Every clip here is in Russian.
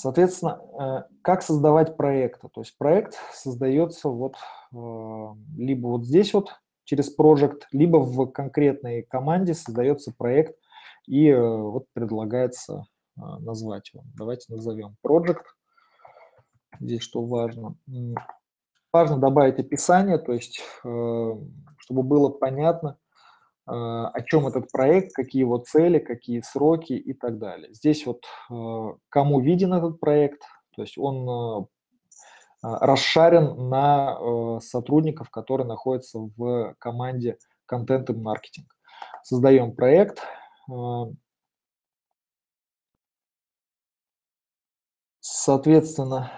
Соответственно, как создавать проекты? То есть проект создается вот либо вот здесь вот через проект, либо в конкретной команде создается проект и вот предлагается назвать его. Давайте назовем project. Здесь что важно? Важно добавить описание, то есть чтобы было понятно, о чем этот проект, какие его цели, какие сроки и так далее. Здесь вот а, кому виден этот проект, то есть он а, расшарен на сотрудников, которые находятся в команде контент и маркетинг. Создаем проект. Соответственно,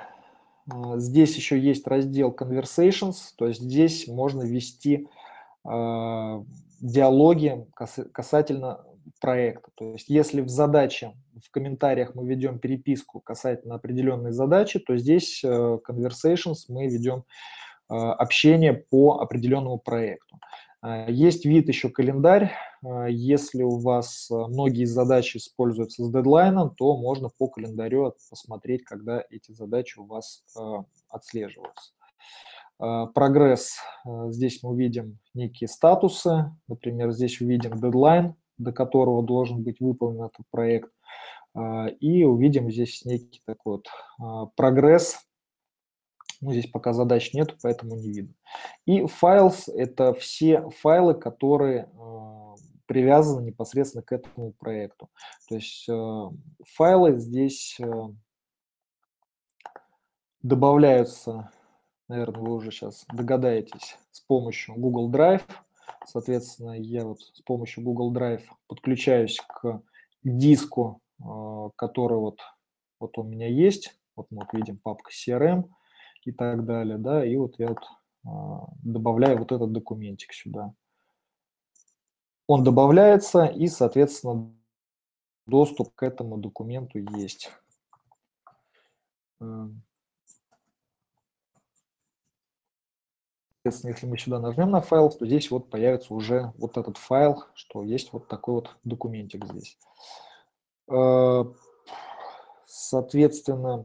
здесь еще есть раздел Conversations, то есть здесь можно ввести диалоги касательно проекта. То есть если в задаче, в комментариях мы ведем переписку касательно определенной задачи, то здесь э, conversations мы ведем э, общение по определенному проекту. Э, есть вид еще календарь. Если у вас многие задачи используются с дедлайном, то можно по календарю посмотреть, когда эти задачи у вас отслеживаются. А, прогресс. А, здесь мы увидим некие статусы. Например, здесь увидим дедлайн, до которого должен быть выполнен этот проект. А, и увидим здесь некий такой вот прогресс. Ну, здесь пока задач нет, поэтому не видно. И files – это все файлы, которые привязаны непосредственно к этому проекту. То есть файлы здесь добавляются наверное, вы уже сейчас догадаетесь, с помощью Google Drive. Соответственно, я вот с помощью Google Drive подключаюсь к диску, а, который вот, вот у меня есть. Вот мы вот видим папка CRM и так далее, да, и вот я вот а, добавляю вот этот документик сюда. Он добавляется, и, соответственно, доступ к этому документу есть. Соответственно, если мы сюда нажмем на файл, то здесь вот появится уже вот этот файл, что есть вот такой вот документик здесь. Э, соответственно,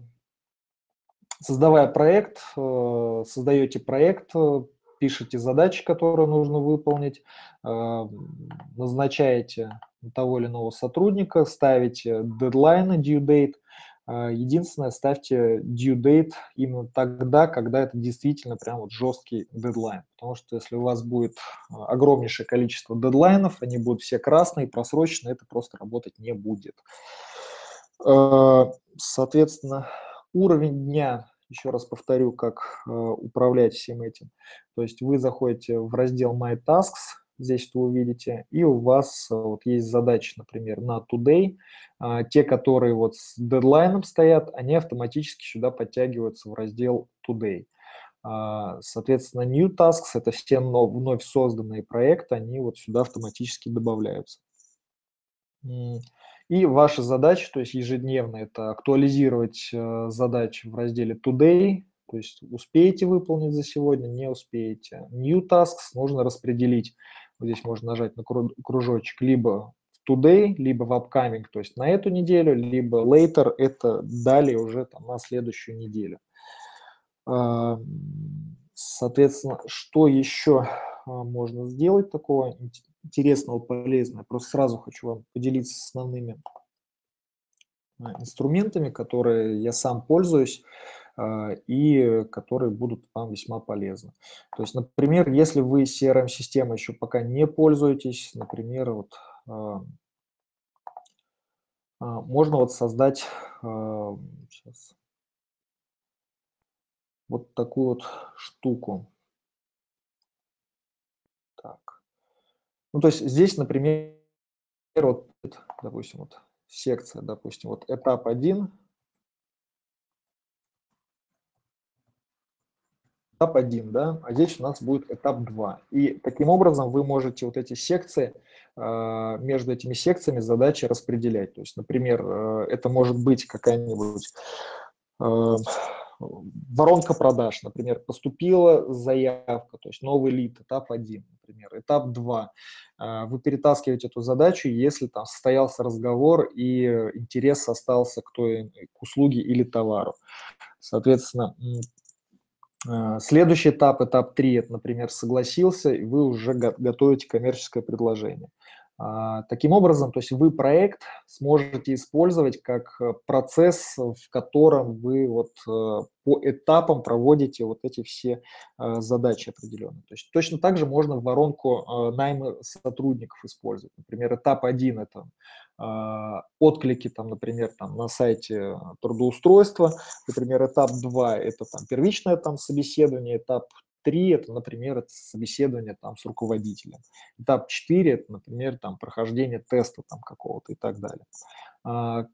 создавая проект, э, создаете проект, э, пишете задачи, которые нужно выполнить, назначаете того или иного сотрудника, ставите дедлайны, due date, единственное, ставьте due date именно тогда, когда это действительно прям вот жесткий дедлайн. Потому что если у вас будет а, огромнейшее количество дедлайнов, они будут все красные, просроченные, это просто работать не будет. А, соответственно, уровень дня, еще раз повторю, как управлять всем этим. То есть вы заходите в раздел My Tasks, здесь вы увидите, и у вас э, вот есть задачи, например, на today, а, те, которые вот с дедлайном стоят, они автоматически сюда подтягиваются в раздел today. А, соответственно, new tasks – это все вновь созданные проекты, они вот сюда автоматически добавляются. И ваша задача, то есть ежедневно, это актуализировать э, задачи в разделе Today, то есть успеете выполнить за сегодня, не успеете. New Tasks нужно распределить вот здесь можно нажать на кружочек либо today, либо в upcoming, то есть на эту неделю, либо later, это далее уже там, на следующую неделю. А, соответственно, что еще а, можно сделать такого интересного, полезного? Просто сразу хочу вам поделиться основными а, инструментами, которые я сам пользуюсь. А, и которые будут вам весьма полезны. То есть, например, если вы CRM-системой еще пока не пользуетесь, например, вот а, а, можно вот создать сейчас, вот такую вот штуку. Так. Ну, то есть здесь, например, вот, допустим, вот секция, допустим, вот этап 1, этап 1, да, а здесь у нас будет этап 2. И таким образом вы можете вот эти секции, а, между этими секциями задачи распределять. То есть, например, э, это может быть какая-нибудь, э, воронка продаж, например, поступила заявка, то есть новый лид, этап 1, например, этап 2. Вы перетаскиваете эту задачу, если там состоялся разговор и интерес остался к той к услуге или товару. Соответственно, следующий этап, этап 3, это, например, согласился, и вы уже готовите коммерческое предложение. А, таким образом, то есть вы проект сможете использовать как э, процесс, в котором вы вот э, по этапам проводите вот эти все э, задачи определенные. То есть точно так же можно воронку найма сотрудников использовать. Например, этап один – это отклики, там, например, там, на сайте трудоустройства. Например, этап 2 – это там, первичное там, собеседование, этап Три – это, например, собеседование там, с руководителем. Этап 4 – это, например, там, прохождение теста там, какого-то и так далее. А,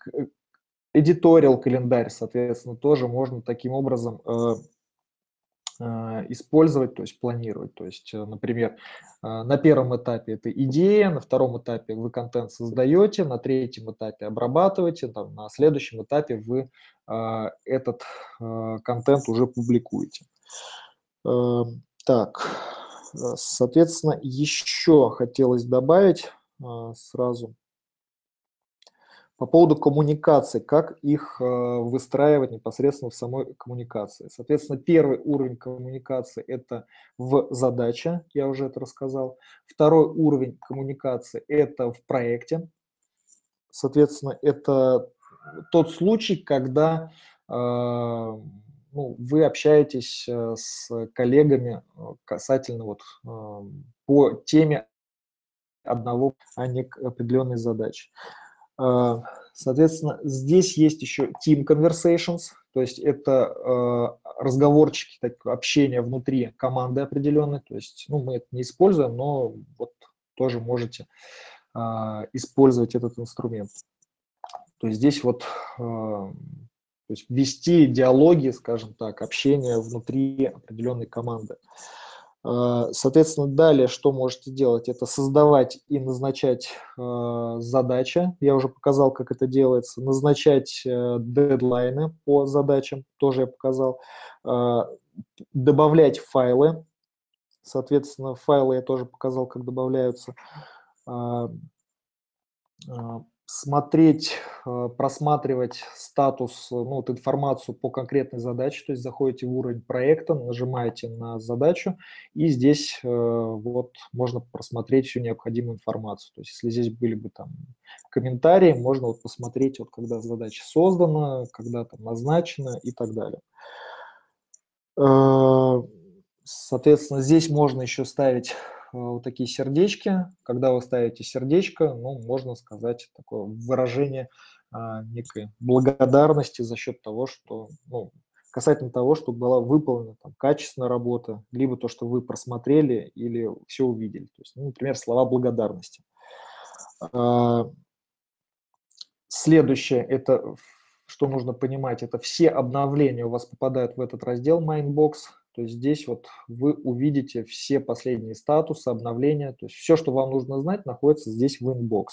Editorial календарь, соответственно, тоже можно таким образом э, э, использовать, то есть планировать. То есть, э, например, на первом этапе это идея, на втором этапе вы контент создаете, на третьем этапе обрабатываете, там, на следующем этапе вы этот контент уже публикуете. Эм, так, э, соответственно, еще хотелось добавить сразу по поводу коммуникации, как их э, выстраивать непосредственно в самой коммуникации. Соответственно, первый уровень коммуникации – это в задаче, я уже это рассказал. Второй уровень коммуникации – это в проекте. Соответственно, это тот случай, когда ну, вы общаетесь э, с коллегами э, касательно вот по теме одного, а не определенной задачи. А, соответственно, здесь есть еще team conversations, то есть это э, разговорчики, так, общение внутри команды определенной, то есть ну, мы это не используем, но вот тоже можете а, использовать этот инструмент. То есть здесь вот то есть вести диалоги, скажем так, общение внутри определенной команды. А, соответственно, далее что можете делать? Это создавать и назначать э, задачи. Я уже показал, как это делается. Назначать э, дедлайны по задачам, тоже я показал. Э, добавлять файлы. Соответственно, файлы я тоже показал, как добавляются просматривать статус, э, ну, вот информацию по конкретной задаче, то есть заходите в уровень проекта, нажимаете на задачу, и здесь э, вот можно просмотреть всю необходимую информацию. То есть если здесь были бы там комментарии, можно вот посмотреть, вот когда задача создана, когда там назначена и так далее. Соответственно, здесь можно еще ставить Э, вот такие сердечки. Когда вы ставите сердечко, ну, можно сказать, такое выражение а, некой благодарности за счет того, что, ну, касательно того, что была выполнена там, качественная работа, либо то, что вы просмотрели или все увидели. То есть, ну, например, слова благодарности. А, следующее, это что нужно понимать, это все обновления у вас попадают в этот раздел Mindbox, то есть здесь вот вы увидите все последние статусы, обновления, то есть все, что вам нужно знать, находится здесь в inbox.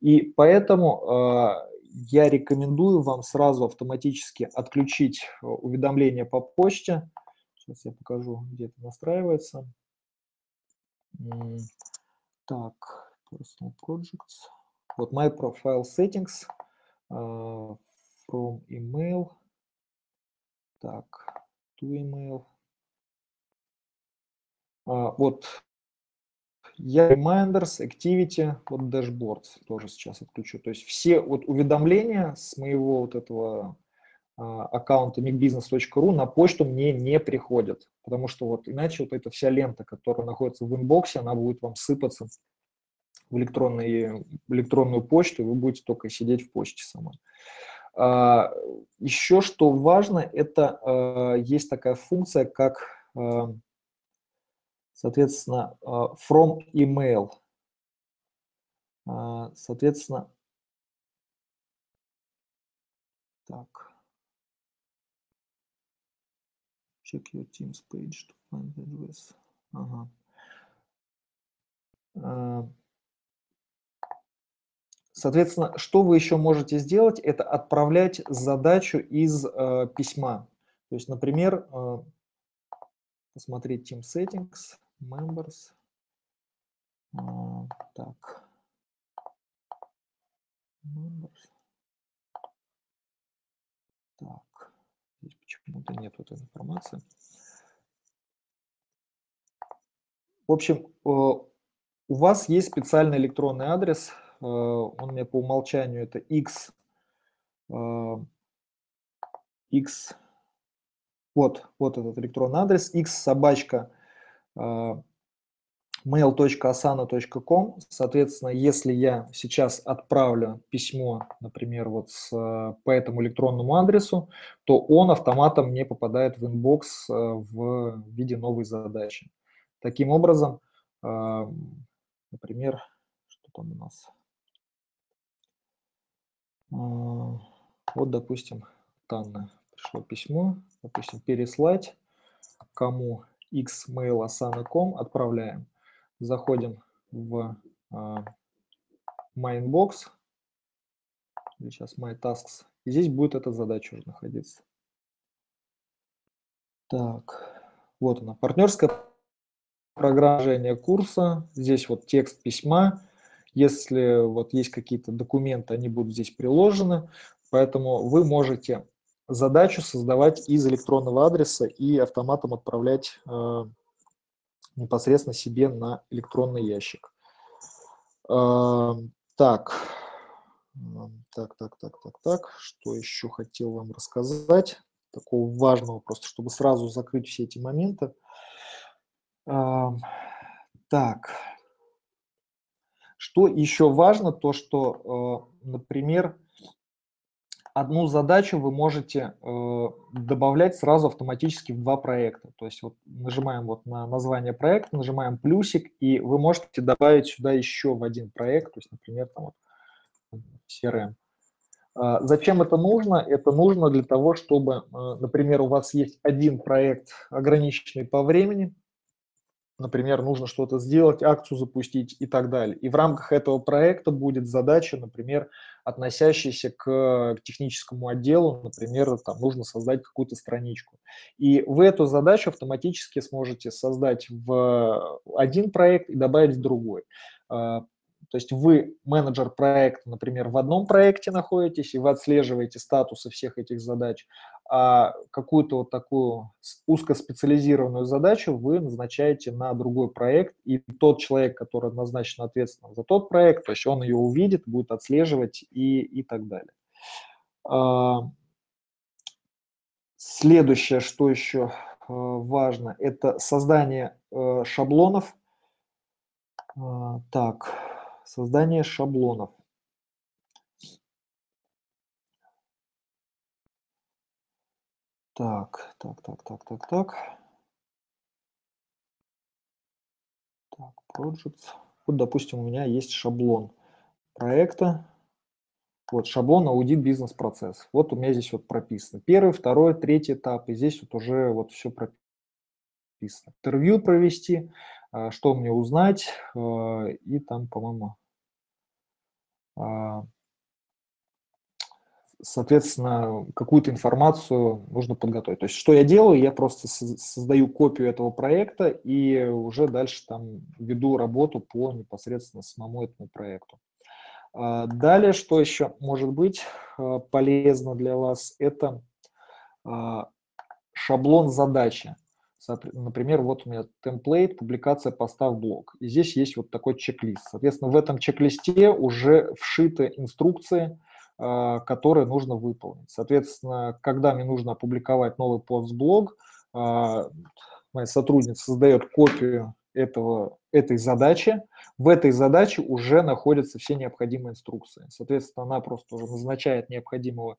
И поэтому э, я рекомендую вам сразу автоматически отключить э, уведомления по почте. Сейчас я покажу, где это настраивается. Так, personal projects. Вот my profile settings uh, from email. Так, to email. А, вот я reminders, activity, вот dashboards тоже сейчас отключу. То есть все вот уведомления с моего вот этого а, аккаунта micbusiness.ru на почту мне не приходят, потому что вот иначе вот эта вся лента, которая находится в инбоксе, она будет вам сыпаться в, электронный, в электронную почту, и вы будете только сидеть в почте самой. А, еще что важно, это есть такая функция, как Соответственно, а, from email. А, соответственно, так. Check your Teams page to find the address. Ага. А, соответственно, что вы еще можете сделать, это отправлять задачу из э, письма. То есть, например, э, посмотреть Team Settings, Members. А, так. Members. Так. Здесь почему-то нет этой информации. В общем, э, у вас есть специальный электронный адрес, э, он меня по умолчанию это x, x, вот, вот этот электронный адрес, x собачка mail.asana.com. Соответственно, если я сейчас отправлю письмо, например, вот с, по этому электронному адресу, то он автоматом мне попадает в inbox в виде новой задачи. Таким образом, например, что там у нас? Вот, допустим, Танна пришло письмо, допустим, переслать кому x@mail.asana.com отправляем. Заходим в э, Inbox, или сейчас My Tasks, и здесь будет эта задача уже находиться. Так, вот она, партнерская программа курса, здесь вот текст письма, если вот есть какие-то документы, они будут здесь приложены, поэтому вы можете задачу создавать из электронного адреса и автоматом отправлять э, непосредственно себе на электронный ящик. Э, так, так, так, так, так, так, что еще хотел вам рассказать, такого важного, просто чтобы сразу закрыть все эти моменты. Э, так, что еще важно, то что, э, например, одну задачу вы можете э, добавлять сразу автоматически в два проекта. То есть вот нажимаем вот на название проекта, нажимаем плюсик, и вы можете добавить сюда еще в один проект, то есть, например, там вот CRM. А, зачем это нужно? Это нужно для того, чтобы, э, например, у вас есть один проект, ограниченный по времени, например, нужно что-то сделать, акцию запустить и так далее. И в рамках этого проекта будет задача, например, относящаяся к техническому отделу, например, там нужно создать какую-то страничку. И вы эту задачу автоматически сможете создать в один проект и добавить в другой. То есть вы менеджер проекта, например, в одном проекте находитесь, и вы отслеживаете статусы всех этих задач, а какую-то вот такую узкоспециализированную задачу вы назначаете на другой проект, и тот человек, который однозначно ответственен за тот проект, то есть он ее увидит, будет отслеживать и, и так далее. А, следующее, что еще а, важно, это создание э, шаблонов. А, так, создание шаблонов. Так, так, так, так, так, так. Так, projects. Вот, допустим, у меня есть шаблон проекта. Вот шаблон аудит бизнес-процесс. Вот у меня здесь вот прописано. Первый, второй, третий этап. И здесь вот уже вот все прописано. Интервью провести, а, что мне узнать. А, и там, по-моему, соответственно, какую-то информацию нужно подготовить. То есть, что я делаю? Я просто создаю копию этого проекта и уже дальше там веду работу по непосредственно самому этому проекту. А, далее, что еще может быть а, полезно для вас, это а, шаблон задачи. Например, вот у меня темплейт, публикация поста в блог. И здесь есть вот такой чек-лист. Соответственно, в этом чек-листе уже вшиты инструкции, а, которые нужно выполнить. Соответственно, когда мне нужно опубликовать новый пост в блог, а, моя сотрудница создает копию этого, этой задачи. В этой задаче уже находятся все необходимые инструкции. Соответственно, она просто уже назначает необходимого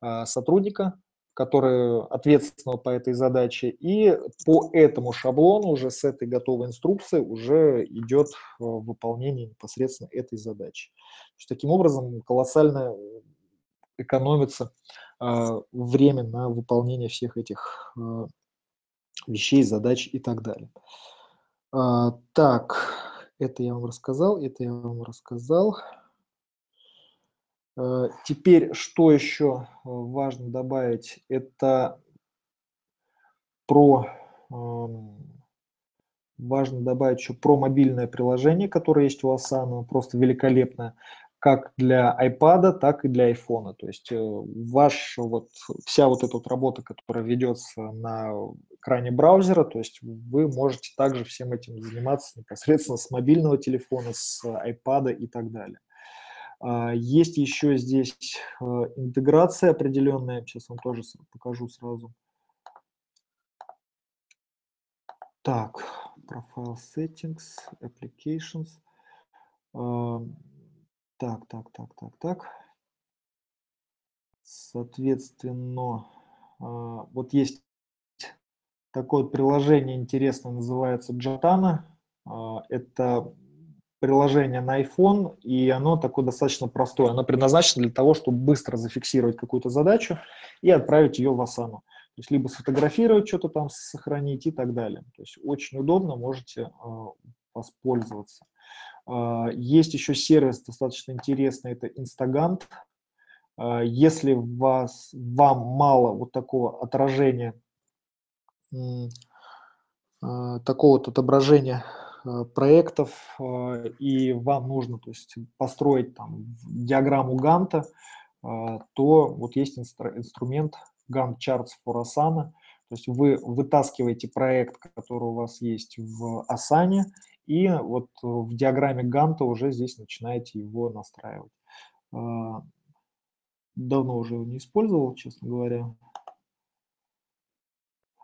а, сотрудника, который ответственного по этой задаче, и по этому шаблону уже с этой готовой инструкцией уже идет выполнение непосредственно этой задачи. таким образом колоссально экономится э, время на выполнение всех этих э, вещей, задач и так далее. Так, это я вам рассказал, это я вам рассказал. Э, теперь, что еще важно добавить, это про, важно добавить еще про мобильное приложение, которое есть у Asana, просто великолепное как для iPad, так и для iPhone. То есть э, ваш, вот, вся вот эта вот работа, которая ведется на экране браузера, то есть вы можете также всем этим заниматься непосредственно с мобильного телефона, с iPad и так далее. А, есть еще здесь э, интеграция определенная, сейчас вам тоже покажу сразу. Так, Profile Settings, Applications. Так, так, так, так, так. Соответственно, а, вот есть такое приложение интересное, называется Jatana. А, это приложение на iPhone, и оно такое достаточно простое. Оно предназначено для того, чтобы быстро зафиксировать какую-то задачу и отправить ее в Asana. То есть либо сфотографировать, что-то там сохранить и так далее. То есть очень удобно, можете э, воспользоваться. А, есть еще сервис достаточно интересный, это Instagant. А, если вас, вам мало вот такого отражения, а, такого вот отображения проектов, и вам нужно то есть, построить там диаграмму Ганта, то вот есть инстру инструмент Gantt Charts for Asana. То есть вы вытаскиваете проект, который у вас есть в Asana, и вот э, в диаграмме Ганта уже здесь начинаете его настраивать. Давно уже не использовал, честно говоря.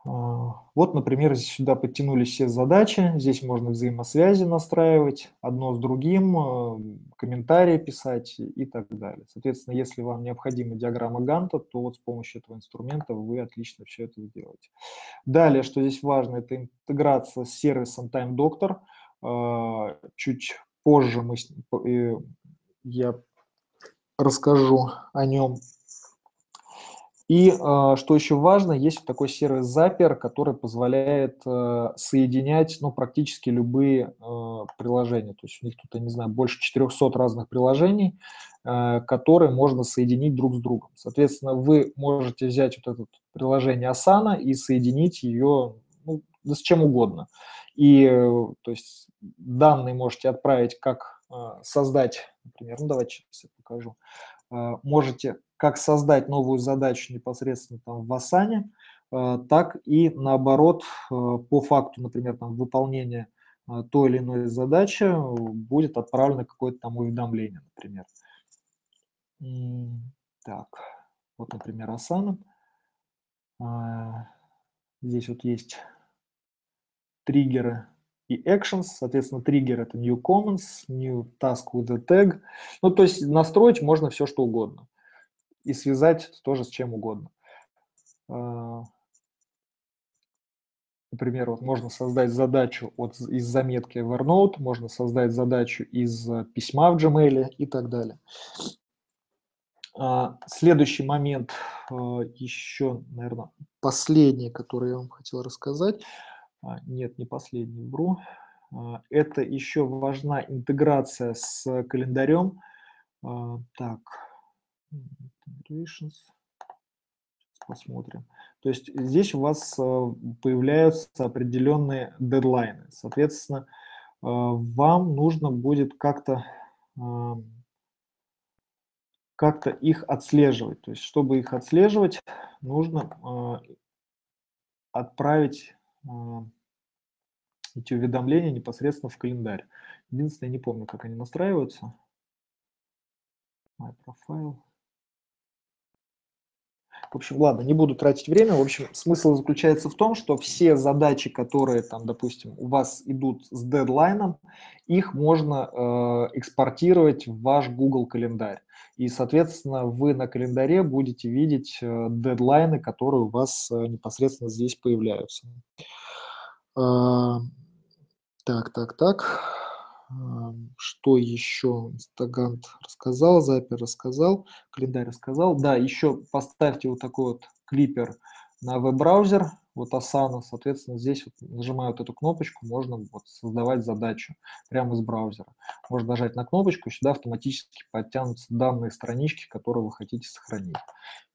А, вот, например, сюда подтянулись все задачи. Здесь можно взаимосвязи настраивать, одно с другим, э, комментарии писать и так далее. Соответственно, если вам необходима диаграмма Ганта, то вот с помощью этого инструмента вы отлично все это сделаете. Далее, что здесь важно, это интеграция с сервисом Time Doctor. А, чуть позже мы, я расскажу о нем. И а, что еще важно, есть такой сервис Zapier, который позволяет а, соединять ну, практически любые приложения. То есть у них тут, я не знаю, больше 400 разных приложений, которые можно соединить друг с другом. Соответственно, вы можете взять вот это приложение Asana и соединить ее ну, с чем угодно. И то есть данные можете отправить, как а, создать, например, ну давайте сейчас я покажу, а, можете как создать новую задачу непосредственно там в Asana, а, так и наоборот по факту, например, там выполнения той или иной задачи будет отправлено какое-то там уведомление, например. Так, вот, например, Asana. Здесь вот есть триггеры и actions, соответственно, триггер это new comments, new task with a tag. Ну, то есть настроить можно все, что угодно. И связать тоже с чем угодно. А, например, вот можно создать задачу от, из заметки в Evernote, можно создать задачу из письма в Gmail и так далее. А, следующий момент, а, еще, наверное, последний, который я вам хотел рассказать – нет, не последний, вру. Это еще важна интеграция с календарем. А, так, посмотрим. То есть здесь у вас появляются определенные дедлайны. Соответственно, вам нужно будет как-то как-то их отслеживать. То есть, чтобы их отслеживать, нужно отправить эти уведомления непосредственно в календарь. Единственное, не помню, как они настраиваются. My profile. В общем, ладно, не буду тратить время. В общем, смысл заключается в том, что все задачи, которые там, допустим, у вас идут с дедлайном, их можно э, экспортировать в ваш Google календарь. И, соответственно, вы на календаре будете видеть э, дедлайны, которые у вас э, непосредственно здесь появляются. Э, так, так, так. Что еще? Инстагант рассказал, Запер рассказал, календарь рассказал. Да, еще поставьте вот такой вот клипер на веб-браузер. вот Asana, соответственно, здесь вот нажимаю вот эту кнопочку, можно вот создавать задачу прямо из браузера. Можно нажать на кнопочку, сюда автоматически подтянутся данные странички, которые вы хотите сохранить.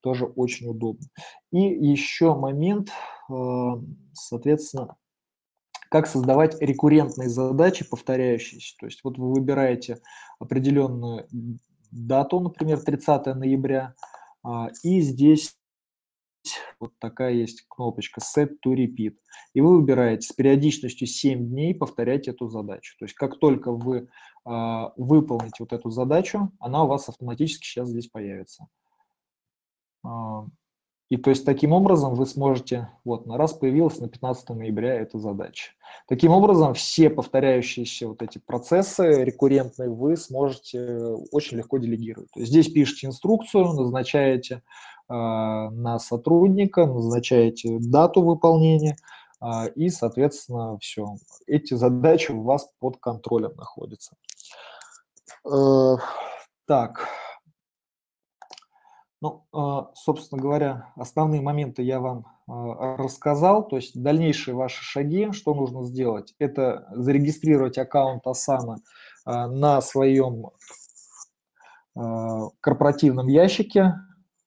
Тоже очень удобно. И еще момент, э, соответственно, как создавать рекуррентные задачи, повторяющиеся. То есть вот вы выбираете определенную дату, например, 30 ноября, а, и здесь вот такая есть кнопочка Set to Repeat. И вы выбираете с периодичностью 7 дней повторять эту задачу. То есть как только вы э, выполните вот эту задачу, она у вас автоматически сейчас здесь появится. И то есть таким образом вы сможете, вот на раз появилась на 15 ноября эта задача. Таким образом все повторяющиеся вот эти процессы рекуррентные вы сможете очень легко делегировать. То есть здесь пишете инструкцию, назначаете э, на сотрудника, назначаете дату выполнения, э, и, соответственно, все. Эти задачи у вас под контролем находятся. Э, так. Ну, а, собственно говоря, основные моменты я вам а, рассказал. То есть дальнейшие ваши шаги, что нужно сделать, это зарегистрировать аккаунт Asana а, на своем корпоративном ящике,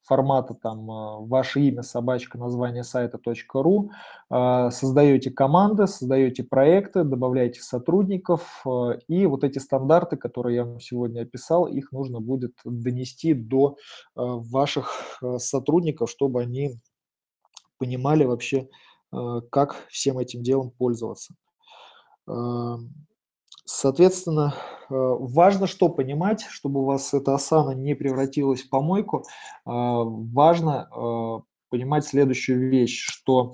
формата там э, ваше имя, собачка, название сайта .ру, э, создаете команды, создаете проекты, добавляете сотрудников, э, и вот эти стандарты, которые я вам сегодня описал, их нужно будет донести до ваших сотрудников, чтобы они понимали вообще, как всем этим делом пользоваться. Соответственно, э, важно что понимать, чтобы у вас эта осана не превратилась в помойку. Э, важно э, понимать следующую вещь, что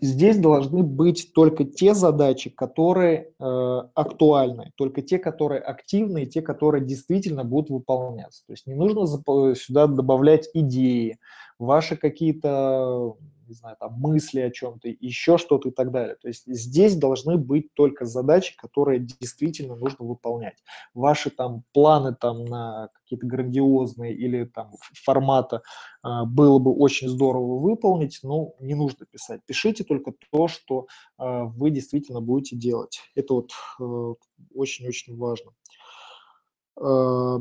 здесь должны быть только те задачи, которые актуальны, только те, которые активны, и те, которые действительно будут выполняться. То есть не нужно сюда добавлять идеи, ваши какие-то не знаю, там, мысли о чем-то, еще что-то и так далее. То есть здесь должны быть только задачи, которые действительно нужно выполнять. Ваши там планы там на какие-то грандиозные или там формата э, было бы очень здорово выполнить, но не нужно писать. Пишите только то, что э, вы действительно будете делать. Это вот э, очень-очень э, важно. Э,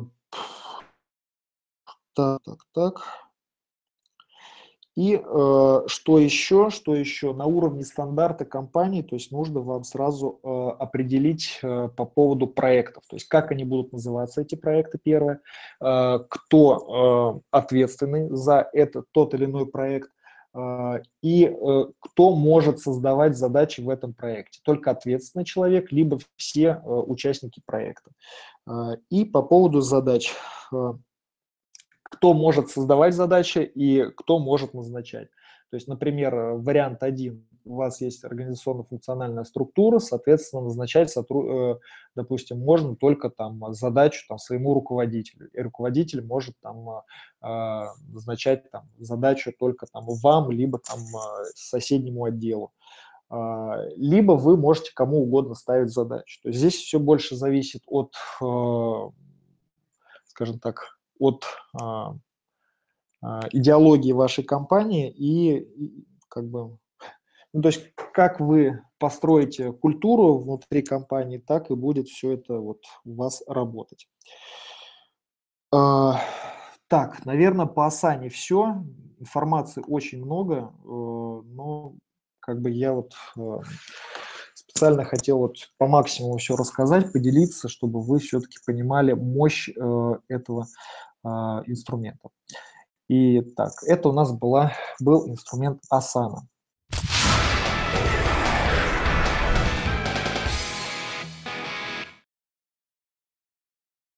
так, так, так. И э, что еще, что еще, на уровне стандарта компании, то есть нужно вам сразу э, определить э, по поводу проектов, то есть как они будут называться, эти проекты, первое, э, кто э, ответственный за этот, тот или иной проект, э, и э, кто может создавать задачи в этом проекте. Только ответственный человек, либо все э, участники проекта. Э, и по поводу задач. Э, кто может создавать задачи и кто может назначать. То есть, например, вариант один, у вас есть организационно-функциональная структура, соответственно, назначать, э, допустим, можно только там задачу там, своему руководителю, и руководитель может там э, назначать там задачу только там вам, либо там э, соседнему отделу либо вы можете кому угодно ставить задачу. То есть здесь все больше зависит от, скажем так, от а, а, идеологии вашей компании и, как бы, ну, то есть как вы построите культуру внутри компании, так и будет все это вот у вас работать. А, так, наверное, по Асане все. Информации очень много, э, но как бы я вот э, специально хотел вот по максимуму все рассказать, поделиться, чтобы вы все-таки понимали мощь э, этого а, инструментов. И так, это у нас была, был инструмент Asana.